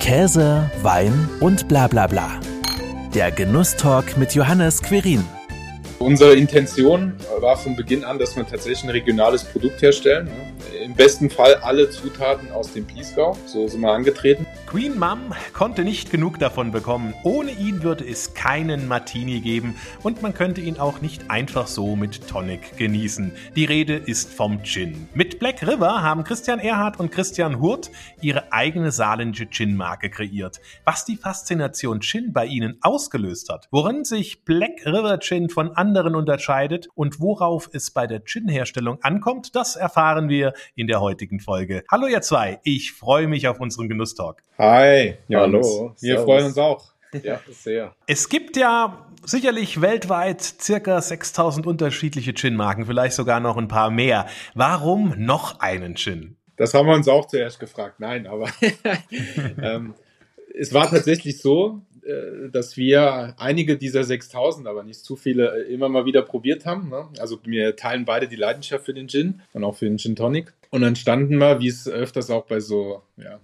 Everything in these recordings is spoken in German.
Käse, Wein und bla bla bla. Der Genusstalk mit Johannes Querin. Unsere Intention war von Beginn an, dass wir tatsächlich ein regionales Produkt herstellen. Im besten Fall alle Zutaten aus dem Piesgau. So sind wir angetreten. Queen Mum konnte nicht genug davon bekommen. Ohne ihn würde es keinen Martini geben und man könnte ihn auch nicht einfach so mit Tonic genießen. Die Rede ist vom Gin. Mit Black River haben Christian Erhardt und Christian Hurt ihre eigene saarländische Gin-Marke kreiert. Was die Faszination Gin bei ihnen ausgelöst hat, worin sich Black River Gin von anderen unterscheidet und worauf es bei der Gin-Herstellung ankommt, das erfahren wir in der heutigen Folge. Hallo ihr zwei, ich freue mich auf unseren Genusstalk. Hi, Johannes. Hallo. Wir Servus. freuen uns auch. Ja, sehr. Es gibt ja sicherlich weltweit circa 6000 unterschiedliche Gin-Marken, vielleicht sogar noch ein paar mehr. Warum noch einen Gin? Das haben wir uns auch zuerst gefragt. Nein, aber ähm, es war tatsächlich so, dass wir einige dieser 6000, aber nicht zu viele, äh, immer mal wieder probiert haben. Ne? Also wir teilen beide die Leidenschaft für den Gin und auch für den Gin Tonic. Und dann standen wir, wie es öfters auch bei so ja,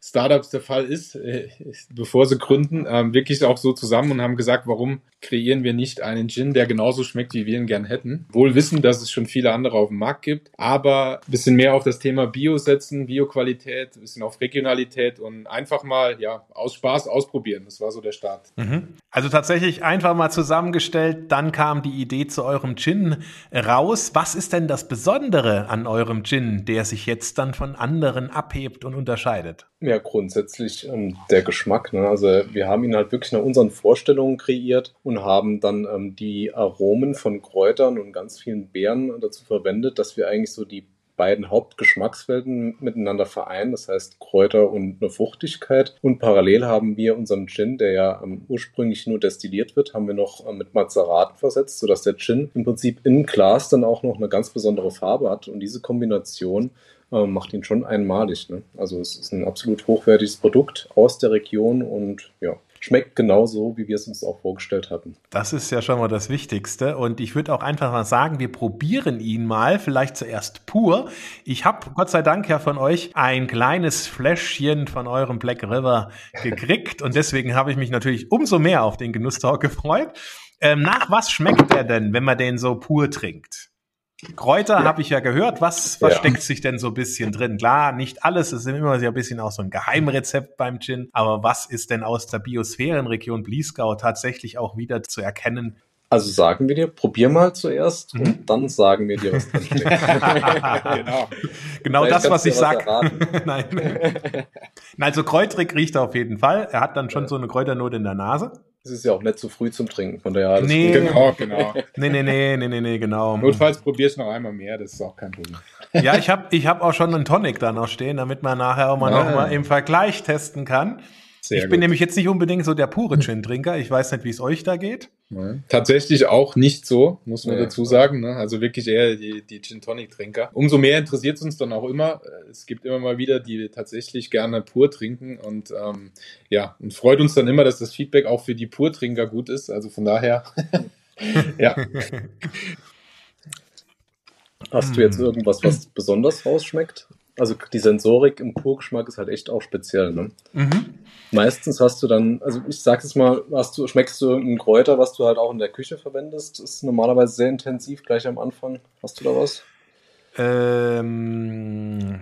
Startups der Fall ist, äh, bevor sie gründen, ähm, wirklich auch so zusammen und haben gesagt, warum kreieren wir nicht einen Gin, der genauso schmeckt, wie wir ihn gern hätten. Wohl wissen, dass es schon viele andere auf dem Markt gibt, aber ein bisschen mehr auf das Thema Bio setzen, Bioqualität, ein bisschen auf Regionalität und einfach mal, ja, aus Spaß ausprobieren. Das war so der Start. Mhm. Also tatsächlich einfach mal zusammengestellt, dann kam die Idee zu eurem Gin raus. Was ist denn das Besondere an eurem Gin, der sich jetzt dann von anderen abhebt und unterscheidet? Ja, grundsätzlich ähm, der Geschmack. Ne? Also wir haben ihn halt wirklich nach unseren Vorstellungen kreiert und haben dann ähm, die Aromen von Kräutern und ganz vielen Beeren dazu verwendet, dass wir eigentlich so die beiden Hauptgeschmackswelten miteinander vereinen, das heißt Kräuter und eine Fruchtigkeit. Und parallel haben wir unseren Gin, der ja ähm, ursprünglich nur destilliert wird, haben wir noch äh, mit Mazeraten versetzt, sodass der Gin im Prinzip im Glas dann auch noch eine ganz besondere Farbe hat. Und diese Kombination äh, macht ihn schon einmalig. Ne? Also es ist ein absolut hochwertiges Produkt aus der Region und ja, schmeckt genauso, wie wir es uns auch vorgestellt hatten. Das ist ja schon mal das Wichtigste. Und ich würde auch einfach mal sagen, wir probieren ihn mal, vielleicht zuerst pur. Ich habe Gott sei Dank ja von euch ein kleines Fläschchen von eurem Black River gekriegt. und deswegen habe ich mich natürlich umso mehr auf den Genusstalk gefreut. Ähm, nach was schmeckt er denn, wenn man den so pur trinkt? Kräuter ja. habe ich ja gehört. Was versteckt ja. sich denn so ein bisschen drin? Klar, nicht alles. Es ist immer so ein bisschen auch so ein Geheimrezept beim Gin. Aber was ist denn aus der Biosphärenregion Bliesgau tatsächlich auch wieder zu erkennen? Also sagen wir dir, probier mal zuerst mhm. und dann sagen wir dir, was drin steht. genau, genau das, was ich sage. Nein. Also kräutrig riecht er auf jeden Fall. Er hat dann schon so eine Kräuternote in der Nase. Es ist ja auch nicht zu früh zum Trinken, von daher alles nee, gut. Genau, genau. nee, nee, nee, nee, nee, nee, genau. Notfalls probierst du noch einmal mehr, das ist auch kein Problem. ja, ich habe ich hab auch schon einen Tonic da noch stehen, damit man nachher auch mal ah. noch mal im Vergleich testen kann. Sehr ich gut. bin nämlich jetzt nicht unbedingt so der pure Gin-Trinker. Ich weiß nicht, wie es euch da geht. Tatsächlich auch nicht so, muss man ja. dazu sagen. Ne? Also wirklich eher die, die Gin-Tonic-Trinker. Umso mehr interessiert es uns dann auch immer. Es gibt immer mal wieder, die tatsächlich gerne pur trinken. Und ähm, ja, und freut uns dann immer, dass das Feedback auch für die Pur-Trinker gut ist. Also von daher, ja. Hast du jetzt irgendwas, was besonders rausschmeckt? Also die Sensorik im Purgeschmack ist halt echt auch speziell. Ne? Mhm. Meistens hast du dann, also ich sag jetzt mal, hast du, schmeckst du irgendein Kräuter, was du halt auch in der Küche verwendest? Ist normalerweise sehr intensiv gleich am Anfang. Hast du da was? Ähm,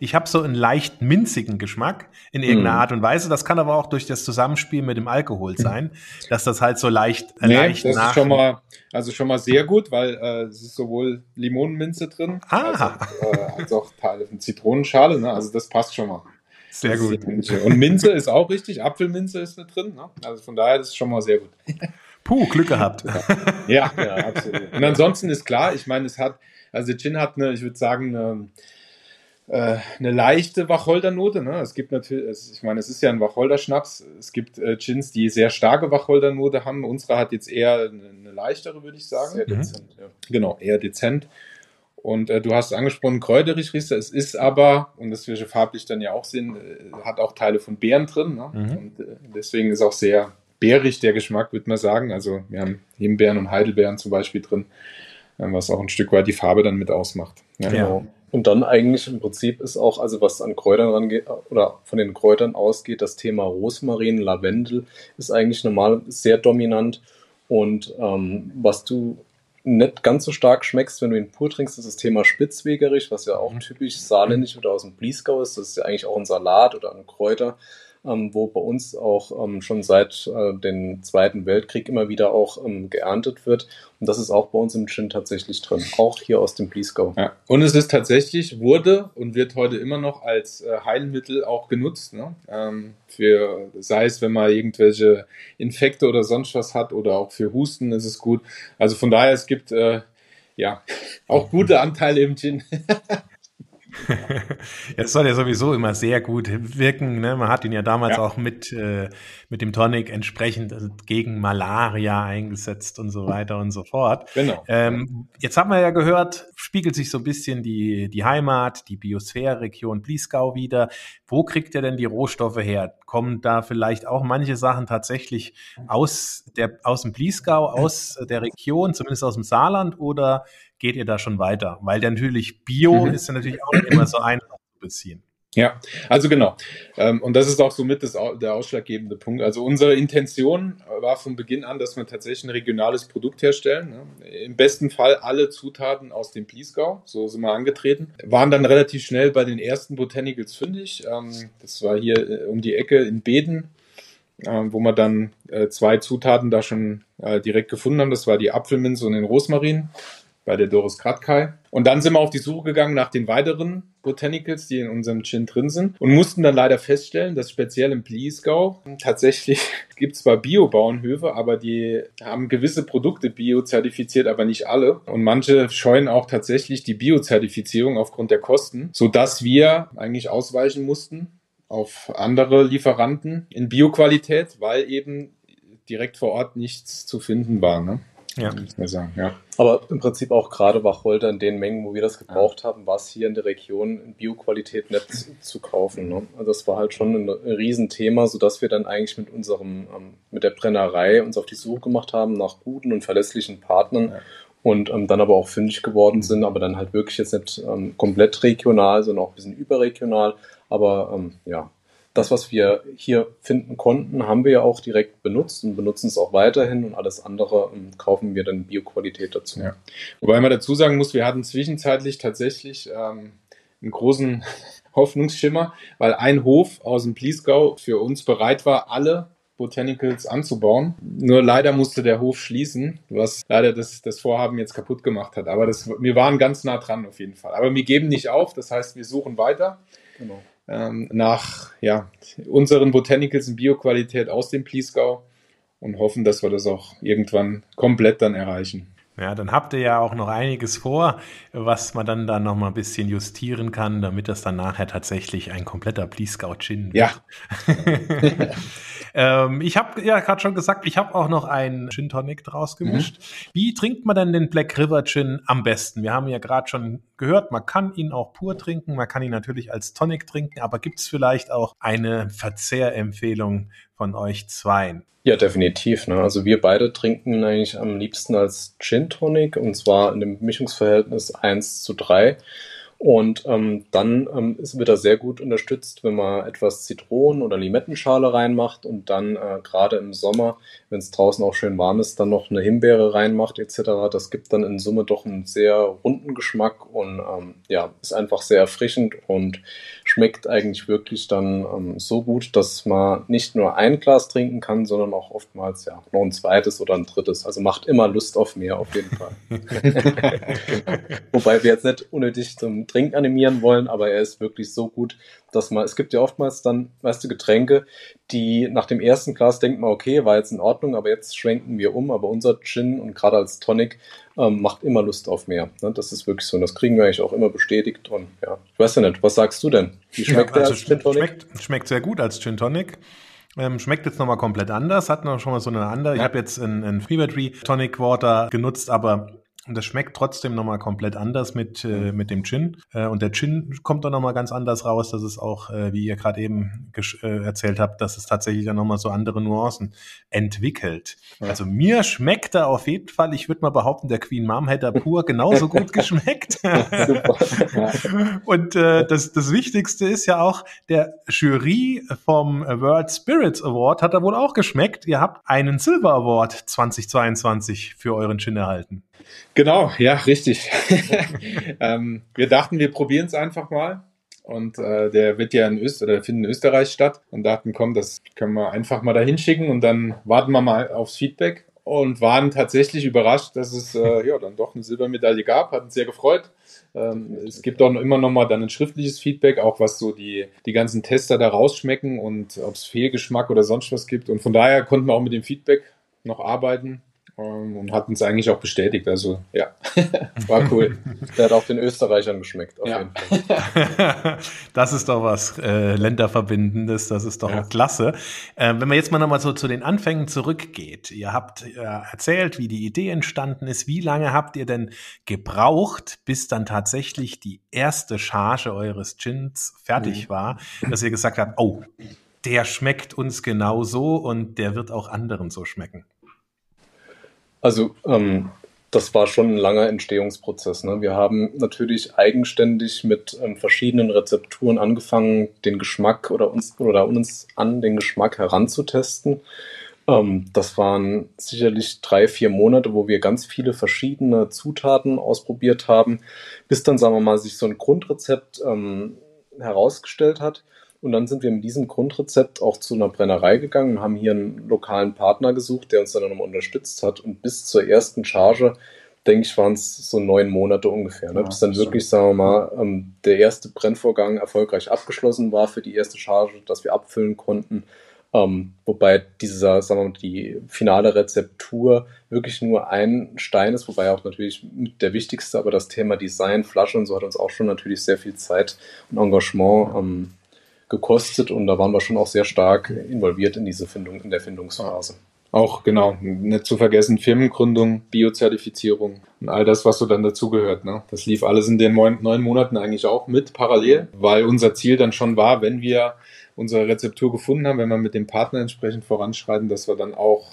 ich habe so einen leicht minzigen Geschmack in irgendeiner mm. Art und Weise. Das kann aber auch durch das Zusammenspiel mit dem Alkohol sein, dass das halt so leicht, äh, nee, leicht das ist schon mal, also schon mal sehr gut, weil äh, es ist sowohl Limonenminze drin, ah. also, äh, als auch Teile von Zitronenschale. Ne? Also das passt schon mal. Sehr gut. Und Minze ist auch richtig, Apfelminze ist mit drin. Ne? Also von daher ist es schon mal sehr gut. Puh, Glück gehabt. Ja, ja, absolut. Und ansonsten ist klar, ich meine, es hat, also Gin hat eine, ich würde sagen, eine, äh, eine leichte Wacholdernote. Ne? Es gibt natürlich, ich meine, es ist ja ein Wacholderschnaps. Es gibt äh, Gins, die sehr starke Wacholdernote haben. Unsere hat jetzt eher eine, eine leichtere, würde ich sagen. Sehr dezent, ja. Genau, eher dezent. Und äh, du hast angesprochen, kräuterig riecht es ist aber, und das wir farblich dann ja auch sehen, äh, hat auch Teile von Beeren drin. Ne? Mhm. Und äh, deswegen ist auch sehr beerig der Geschmack, würde man sagen. Also wir haben Himbeeren und Heidelbeeren zum Beispiel drin, äh, was auch ein Stück weit die Farbe dann mit ausmacht. Ja, genau. Und dann eigentlich im Prinzip ist auch, also was an Kräutern rangeht oder von den Kräutern ausgeht, das Thema Rosmarin, Lavendel ist eigentlich normal sehr dominant. Und ähm, was du nicht ganz so stark schmeckst, wenn du ihn pur trinkst, ist das Thema Spitzwegerich, was ja auch mhm. typisch saarländisch oder aus dem Bliesgau ist. Das ist ja eigentlich auch ein Salat oder ein Kräuter ähm, wo bei uns auch ähm, schon seit äh, dem Zweiten Weltkrieg immer wieder auch ähm, geerntet wird. Und das ist auch bei uns im Gin tatsächlich drin, auch hier aus dem Bliesgau. Ja. Und es ist tatsächlich, wurde und wird heute immer noch als äh, Heilmittel auch genutzt. Ne? Ähm, für, sei es, wenn man irgendwelche Infekte oder sonst was hat oder auch für Husten ist es gut. Also von daher, es gibt äh, ja auch gute Anteile im Gin. Jetzt soll er sowieso immer sehr gut wirken. Ne? Man hat ihn ja damals ja. auch mit, äh, mit dem Tonic entsprechend also gegen Malaria eingesetzt und so weiter und so fort. Genau. Ähm, jetzt haben wir ja gehört, spiegelt sich so ein bisschen die, die Heimat, die Biosphäre-Region Bliesgau wieder. Wo kriegt er denn die Rohstoffe her? Kommen da vielleicht auch manche Sachen tatsächlich aus, der, aus dem Bliesgau, aus der Region, zumindest aus dem Saarland oder geht ihr da schon weiter? Weil natürlich Bio mhm. ist ja natürlich auch nicht immer so einfach zu beziehen. Ja, also genau. Ähm, und das ist auch somit das, der ausschlaggebende Punkt. Also unsere Intention war von Beginn an, dass wir tatsächlich ein regionales Produkt herstellen. Ne? Im besten Fall alle Zutaten aus dem Bliesgau. So sind wir angetreten. Waren dann relativ schnell bei den ersten Botanicals fündig. Ähm, das war hier äh, um die Ecke in Beden, ähm, wo wir dann äh, zwei Zutaten da schon äh, direkt gefunden haben. Das war die Apfelminze und den Rosmarin bei der Doris Kratkay. Und dann sind wir auf die Suche gegangen nach den weiteren Botanicals, die in unserem Gin drin sind und mussten dann leider feststellen, dass speziell im Bliesgau tatsächlich gibt zwar Bio-Bauernhöfe, aber die haben gewisse Produkte bio-zertifiziert, aber nicht alle. Und manche scheuen auch tatsächlich die Bio-Zertifizierung aufgrund der Kosten, sodass wir eigentlich ausweichen mussten auf andere Lieferanten in Bio-Qualität, weil eben direkt vor Ort nichts zu finden war. Ne? Ja. Muss sagen, ja. Aber im Prinzip auch gerade Wacholder in den Mengen, wo wir das gebraucht ja. haben, war es hier in der Region in Bioqualität nicht zu, zu kaufen. Ne? Also das war halt schon ein, ein Riesenthema, sodass wir dann eigentlich mit unserem, ähm, mit der Brennerei uns auf die Suche gemacht haben nach guten und verlässlichen Partnern. Ja. Und ähm, dann aber auch fündig geworden sind, aber dann halt wirklich jetzt nicht ähm, komplett regional, sondern auch ein bisschen überregional. Aber ähm, ja, das, was wir hier finden konnten, haben wir ja auch direkt benutzt und benutzen es auch weiterhin und alles andere ähm, kaufen wir dann Bioqualität dazu. Ja. Wobei man dazu sagen muss, wir hatten zwischenzeitlich tatsächlich ähm, einen großen Hoffnungsschimmer, weil ein Hof aus dem Pliesgau für uns bereit war, alle Botanicals anzubauen. Nur leider musste der Hof schließen, was leider das, das Vorhaben jetzt kaputt gemacht hat. Aber das, wir waren ganz nah dran auf jeden Fall. Aber wir geben nicht auf, das heißt, wir suchen weiter. Genau ähm, nach ja, unseren Botanicals in Bioqualität aus dem Pliesgau und hoffen, dass wir das auch irgendwann komplett dann erreichen. Ja, dann habt ihr ja auch noch einiges vor, was man dann da noch mal ein bisschen justieren kann, damit das dann nachher tatsächlich ein kompletter Bliesgau Gin wird. Ja. ähm, ich habe ja gerade schon gesagt, ich habe auch noch einen Gin Tonic draus gemischt. Mhm. Wie trinkt man denn den Black River Gin am besten? Wir haben ja gerade schon gehört, man kann ihn auch pur trinken, man kann ihn natürlich als Tonic trinken, aber gibt es vielleicht auch eine Verzehrempfehlung von euch zweien? Ja, definitiv. Ne? Also wir beide trinken eigentlich am liebsten als Gin Tonic und zwar in dem Mischungsverhältnis 1 zu 3. Und ähm, dann ähm, ist, wird er sehr gut unterstützt, wenn man etwas Zitronen- oder Limettenschale reinmacht und dann äh, gerade im Sommer, wenn es draußen auch schön warm ist, dann noch eine Himbeere reinmacht etc. Das gibt dann in Summe doch einen sehr runden Geschmack und ähm, ja, ist einfach sehr erfrischend und schmeckt eigentlich wirklich dann ähm, so gut, dass man nicht nur ein Glas trinken kann, sondern auch oftmals ja noch ein zweites oder ein drittes. Also macht immer Lust auf mehr auf jeden Fall. Wobei wir jetzt nicht unnötig zum Trinken animieren wollen, aber er ist wirklich so gut, dass man, es gibt ja oftmals dann, weißt du, Getränke, die nach dem ersten Glas denkt man, okay, war jetzt in Ordnung, aber jetzt schwenken wir um, aber unser Gin und gerade als Tonic ähm, macht immer Lust auf mehr. Ne? Das ist wirklich so und das kriegen wir eigentlich auch immer bestätigt und ja, ich weiß ja nicht, was sagst du denn? Wie schmeckt ja, also der als Gin Tonic? Schmeckt, schmeckt sehr gut als Gin Tonic. Ähm, schmeckt jetzt nochmal komplett anders, hat noch schon mal so eine andere. Ja. Ich habe jetzt ein, ein Fever Tree Tonic Water genutzt, aber Und das schmeckt trotzdem nochmal komplett anders mit, äh, mit dem Gin. Äh, und der Gin kommt dann nochmal ganz anders raus. Das ist auch, äh, wie ihr gerade eben äh, erzählt habt, dass es tatsächlich dann nochmal so andere Nuancen entwickelt. Ja. Also mir schmeckt er auf jeden Fall, ich würde mal behaupten, der Queen Mom hätte pur genauso gut geschmeckt. und äh, das, das Wichtigste ist ja auch, der Jury vom World Spirits Award hat er wohl auch geschmeckt. Ihr habt einen Silver Award 2022 für euren Gin erhalten. Genau, ja, richtig. ähm, wir dachten, wir probieren es einfach mal. Und äh, der wird ja in Österreich, oder findet in Österreich statt. Und dachten, komm, das können wir einfach mal da hinschicken und dann warten wir mal aufs Feedback. Und waren tatsächlich überrascht, dass es äh, ja dann doch eine Silbermedaille gab. Hat uns sehr gefreut. Ähm, es gibt auch immer noch mal dann ein schriftliches Feedback, auch was so die, die ganzen Tester da rausschmecken und ob es Fehlgeschmack oder sonst was gibt. Und von daher konnten wir auch mit dem Feedback noch arbeiten und hat uns eigentlich auch bestätigt. Also ja, war cool. Der hat auch den Österreichern geschmeckt, auf ja. jeden Fall. das ist doch was äh, Länderverbindendes, das ist doch ja. klasse. Äh, wenn man jetzt mal nochmal so zu den Anfängen zurückgeht, ihr habt äh, erzählt, wie die Idee entstanden ist. Wie lange habt ihr denn gebraucht, bis dann tatsächlich die erste Charge eures Gins fertig mhm. war, dass ihr gesagt habt, oh, der schmeckt uns genau so und der wird auch anderen so schmecken? Also ähm, das war schon ein langer Entstehungsprozess. Ne? Wir haben natürlich eigenständig mit ähm, verschiedenen Rezepturen angefangen, den Geschmack oder uns oder uns an den Geschmack heranzutesten. Ähm, das waren sicherlich drei, vier Monate, wo wir ganz viele verschiedene Zutaten ausprobiert haben, bis dann, sagen wir mal, sich so ein Grundrezept ähm, herausgestellt hat. Und dann sind wir mit diesem Grundrezept auch zu einer Brennerei gegangen und haben hier einen lokalen Partner gesucht, der uns dann nochmal unterstützt hat. Und bis zur ersten Charge, denke ich, waren es so neun Monate ungefähr. Ne? Ja, bis dann wirklich, sagen wir mal, ähm, der erste Brennvorgang erfolgreich abgeschlossen war für die erste Charge, dass wir abfüllen konnten. Ähm, wobei dieser, sagen wir mal, die finale Rezeptur wirklich nur ein Stein ist, wobei auch natürlich der wichtigste, aber das Thema Design, Flasche und so hat uns auch schon natürlich sehr viel Zeit und Engagement ähm, gekostet und da waren wir schon auch sehr stark involviert in diese Findung, in der Findungsphase. Auch genau, nicht zu vergessen, Firmengründung, Biozertifizierung und all das, was so dann dazugehört. Ne? Das lief alles in den neun, neun Monaten eigentlich auch mit parallel, weil unser Ziel dann schon war, wenn wir unsere Rezeptur gefunden haben, wenn wir mit dem Partner entsprechend voranschreiten, dass wir dann auch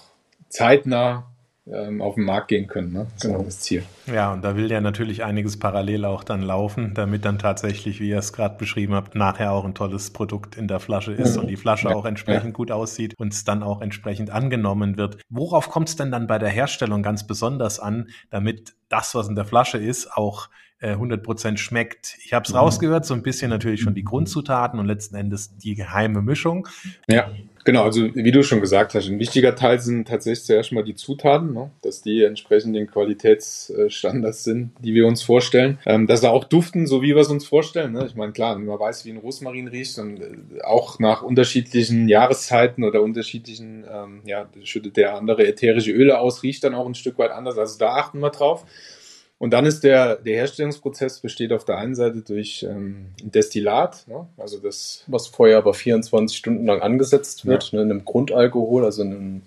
zeitnah ähm, auf den Markt gehen können. Ne? Das genau. ist das Ziel. Ja, und da will ja natürlich einiges parallel auch dann laufen, damit dann tatsächlich, wie ihr es gerade beschrieben habt, nachher auch ein tolles Produkt in der Flasche ist mhm. und die Flasche ja. auch entsprechend ja. gut aussieht und es dann auch entsprechend angenommen wird. Worauf kommt es denn dann bei der Herstellung ganz besonders an, damit das, was in der Flasche ist, auch 100% äh, schmeckt. Ich habe es mhm. rausgehört, so ein bisschen natürlich schon die Grundzutaten und letzten Endes die geheime Mischung. Ja. Genau, also wie du schon gesagt hast, ein wichtiger Teil sind tatsächlich zuerst mal die Zutaten, ne? dass die entsprechend den Qualitätsstandards sind, die wir uns vorstellen. Ähm, dass sie auch duften, so wie wir es uns vorstellen. Ne? Ich meine, klar, wenn man weiß, wie ein Rosmarin riecht und äh, auch nach unterschiedlichen Jahreszeiten oder unterschiedlichen, ähm, ja, schüttet der andere ätherische Öle aus, riecht dann auch ein Stück weit anders. Also da achten wir drauf. Und dann ist der, der Herstellungsprozess besteht auf der einen Seite durch ähm, ein Destillat, ne? also das. Was vorher aber 24 Stunden lang angesetzt wird, ja. ne, in einem Grundalkohol, also in einem,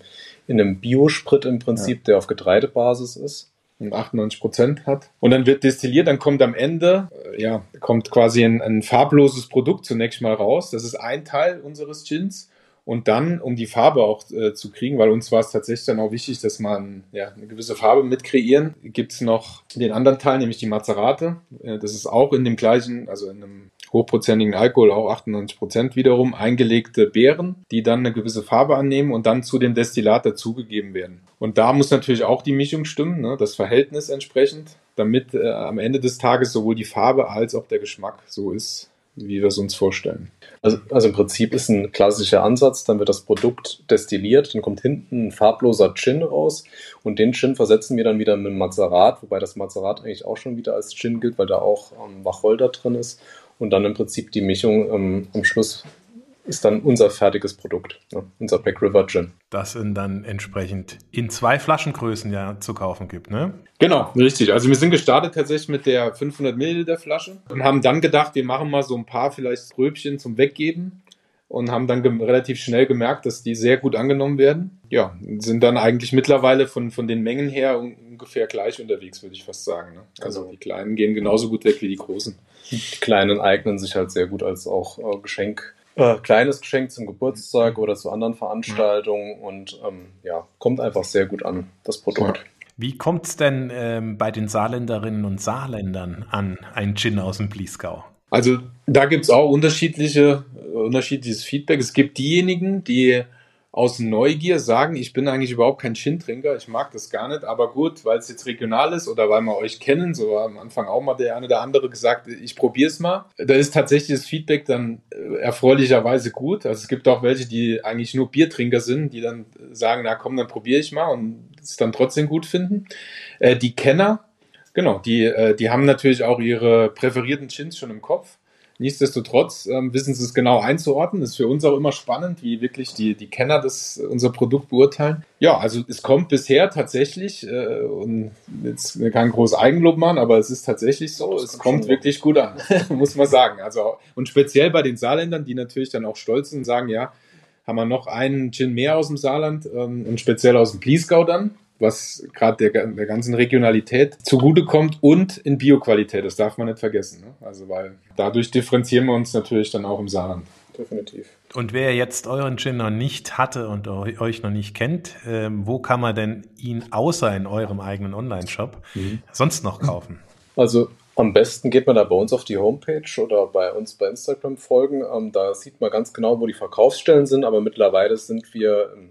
in einem Biosprit im Prinzip, ja. der auf Getreidebasis ist. Und 98 Prozent hat. Und dann wird destilliert, dann kommt am Ende, äh, ja, kommt quasi ein, ein farbloses Produkt zunächst mal raus. Das ist ein Teil unseres Gins. Und dann, um die Farbe auch äh, zu kriegen, weil uns war es tatsächlich dann auch wichtig, dass man ja, eine gewisse Farbe mit kreieren, gibt es noch den anderen Teil, nämlich die Mazerate. Äh, das ist auch in dem gleichen, also in einem hochprozentigen Alkohol, auch 98 Prozent wiederum, eingelegte Beeren, die dann eine gewisse Farbe annehmen und dann zu dem Destillat dazugegeben werden. Und da muss natürlich auch die Mischung stimmen, ne, das Verhältnis entsprechend, damit äh, am Ende des Tages sowohl die Farbe als auch der Geschmack so ist, wie wir es uns vorstellen. Also, also, im Prinzip ist ein klassischer Ansatz, dann wird das Produkt destilliert, dann kommt hinten ein farbloser Gin raus und den Gin versetzen wir dann wieder mit Mazerat, wobei das Mazerat eigentlich auch schon wieder als Gin gilt, weil da auch ähm, Wacholder drin ist und dann im Prinzip die Mischung ähm, am Schluss ist dann unser fertiges Produkt, ne? unser Back River Gin. Das in dann entsprechend in zwei Flaschengrößen ja zu kaufen gibt, ne? Genau, richtig. Also wir sind gestartet tatsächlich mit der 500 Milliliter Flasche und haben dann gedacht, wir machen mal so ein paar vielleicht Röbchen zum Weggeben und haben dann relativ schnell gemerkt, dass die sehr gut angenommen werden. Ja, sind dann eigentlich mittlerweile von, von den Mengen her ungefähr gleich unterwegs, würde ich fast sagen. Ne? Also genau. die Kleinen gehen genauso gut weg wie die Großen. Die Kleinen eignen sich halt sehr gut als auch äh, Geschenk äh, kleines Geschenk zum Geburtstag oder zu anderen Veranstaltungen und ähm, ja, kommt einfach sehr gut an, das Produkt. Wie kommt es denn ähm, bei den Saarländerinnen und Saarländern an, ein Gin aus dem Bliesgau? Also da gibt es auch unterschiedliche, unterschiedliches Feedback. Es gibt diejenigen, die aus Neugier sagen, ich bin eigentlich überhaupt kein Gin-Trinker, ich mag das gar nicht, aber gut, weil es jetzt regional ist oder weil wir euch kennen, so war am Anfang auch mal der eine oder andere gesagt, ich probiere es mal. Da ist tatsächlich das Feedback dann äh, erfreulicherweise gut. Also es gibt auch welche, die eigentlich nur Biertrinker sind, die dann sagen, na komm, dann probiere ich mal und es dann trotzdem gut finden. Äh, die Kenner, genau, die, äh, die haben natürlich auch ihre präferierten Gins schon im Kopf. Nichtsdestotrotz ähm, wissen sie es genau einzuordnen. Ist für uns auch immer spannend, wie wirklich die, die Kenner das, unser Produkt beurteilen. Ja, also es kommt bisher tatsächlich, äh, und jetzt kein großes Eigenlob machen, aber es ist tatsächlich so, es kommt wirklich gut an, muss man sagen. Also, und speziell bei den Saarländern, die natürlich dann auch stolz sind und sagen, ja, haben wir noch einen Gin mehr aus dem Saarland ähm, und speziell aus dem Bliesgau dann was gerade der, der ganzen Regionalität zugutekommt und in Bioqualität. Das darf man nicht vergessen. Ne? Also, weil dadurch differenzieren wir uns natürlich dann auch im Saarland. Definitiv. Und wer jetzt euren Gin noch nicht hatte und euch noch nicht kennt, äh, wo kann man denn ihn außer in eurem eigenen Online-Shop mhm. sonst noch kaufen? Also am besten geht man da bei uns auf die Homepage oder bei uns bei Instagram folgen. Ähm, da sieht man ganz genau, wo die Verkaufsstellen sind, aber mittlerweile sind wir im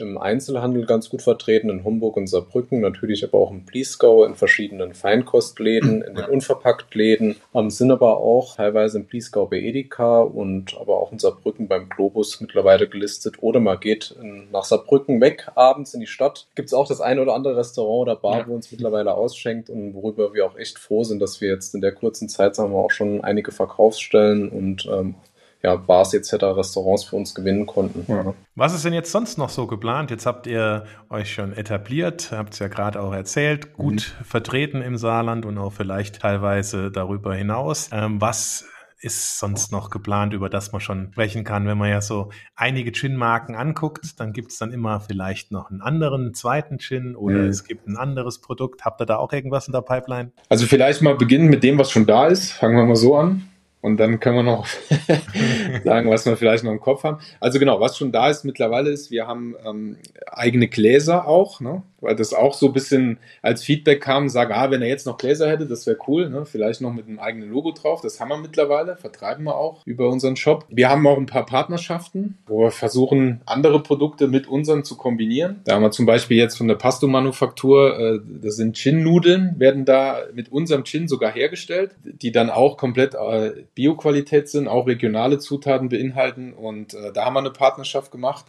im Einzelhandel ganz gut vertreten, in Homburg und Saarbrücken, natürlich aber auch im Bliesgau, in verschiedenen Feinkostläden, in den Unverpacktläden, ähm, sind aber auch teilweise im Bliesgau bei Edeka und aber auch in Saarbrücken beim Globus mittlerweile gelistet. Oder man geht nach Saarbrücken weg, abends in die Stadt. Gibt es auch das eine oder andere Restaurant oder Bar, ja. wo uns mittlerweile ausschenkt und worüber wir auch echt froh sind, dass wir jetzt in der kurzen Zeit, sagen wir auch schon einige Verkaufsstellen und ähm, ja, Bars etc., Restaurants für uns gewinnen konnten. Ja. Was ist denn jetzt sonst noch so geplant? Jetzt habt ihr euch schon etabliert, habt es ja gerade auch erzählt, gut mhm. vertreten im Saarland und auch vielleicht teilweise darüber hinaus. Ähm, was ist sonst noch geplant, über das man schon sprechen kann. Wenn man ja so einige Gin-Marken anguckt, dann gibt es dann immer vielleicht noch einen anderen zweiten Gin oder mhm. es gibt ein anderes Produkt. Habt ihr da auch irgendwas in der Pipeline? Also vielleicht mal beginnen mit dem, was schon da ist. Fangen wir mal so an. Und dann können wir noch sagen, was wir vielleicht noch im Kopf haben. Also genau, was schon da ist mittlerweile ist, wir haben ähm, eigene Gläser auch, ne? Weil das auch so ein bisschen als Feedback kam, sage, ah, wenn er jetzt noch Gläser hätte, das wäre cool, ne? vielleicht noch mit einem eigenen Logo drauf. Das haben wir mittlerweile, vertreiben wir auch über unseren Shop. Wir haben auch ein paar Partnerschaften, wo wir versuchen, andere Produkte mit unseren zu kombinieren. Da haben wir zum Beispiel jetzt von der Pasto-Manufaktur, äh, das sind Gin-Nudeln, werden da mit unserem Gin sogar hergestellt, die dann auch komplett äh, Bioqualität sind, auch regionale Zutaten beinhalten und äh, da haben wir eine Partnerschaft gemacht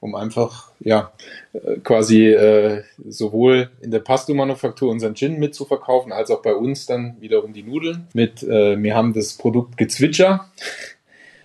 um einfach ja äh, quasi äh, sowohl in der Pasto-Manufaktur unseren Gin mitzuverkaufen, als auch bei uns dann wiederum die Nudeln. Mit äh, wir haben das Produkt Gezwitscher,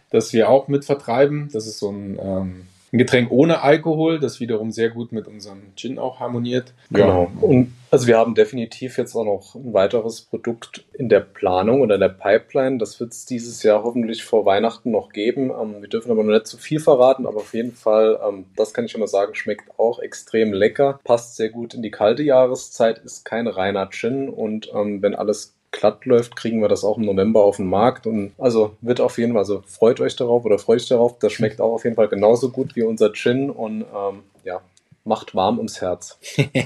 das wir auch mit vertreiben. Das ist so ein ähm, ein Getränk ohne Alkohol, das wiederum sehr gut mit unserem Gin auch harmoniert. Genau. Ja. Und also wir haben definitiv jetzt auch noch ein weiteres Produkt in der Planung oder in der Pipeline. Das wird es dieses Jahr hoffentlich vor Weihnachten noch geben. Ähm, wir dürfen aber noch nicht zu viel verraten, aber auf jeden Fall, ähm, das kann ich schon mal sagen, schmeckt auch extrem lecker, passt sehr gut in die kalte Jahreszeit, ist kein reiner Gin und ähm, wenn alles glatt läuft, kriegen wir das auch im November auf den Markt. Und also wird auf jeden Fall, also freut euch darauf oder freut euch darauf. Das schmeckt auch auf jeden Fall genauso gut wie unser Gin und ähm, ja, macht warm ums Herz. ja,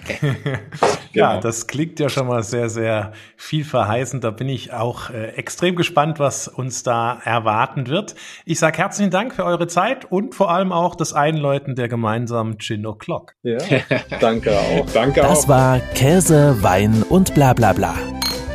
genau. das klingt ja schon mal sehr, sehr vielverheißend. Da bin ich auch äh, extrem gespannt, was uns da erwarten wird. Ich sage herzlichen Dank für eure Zeit und vor allem auch das Einläuten der gemeinsamen Gin O'Clock. Ja, danke auch. danke das auch. war Käse, Wein und bla bla bla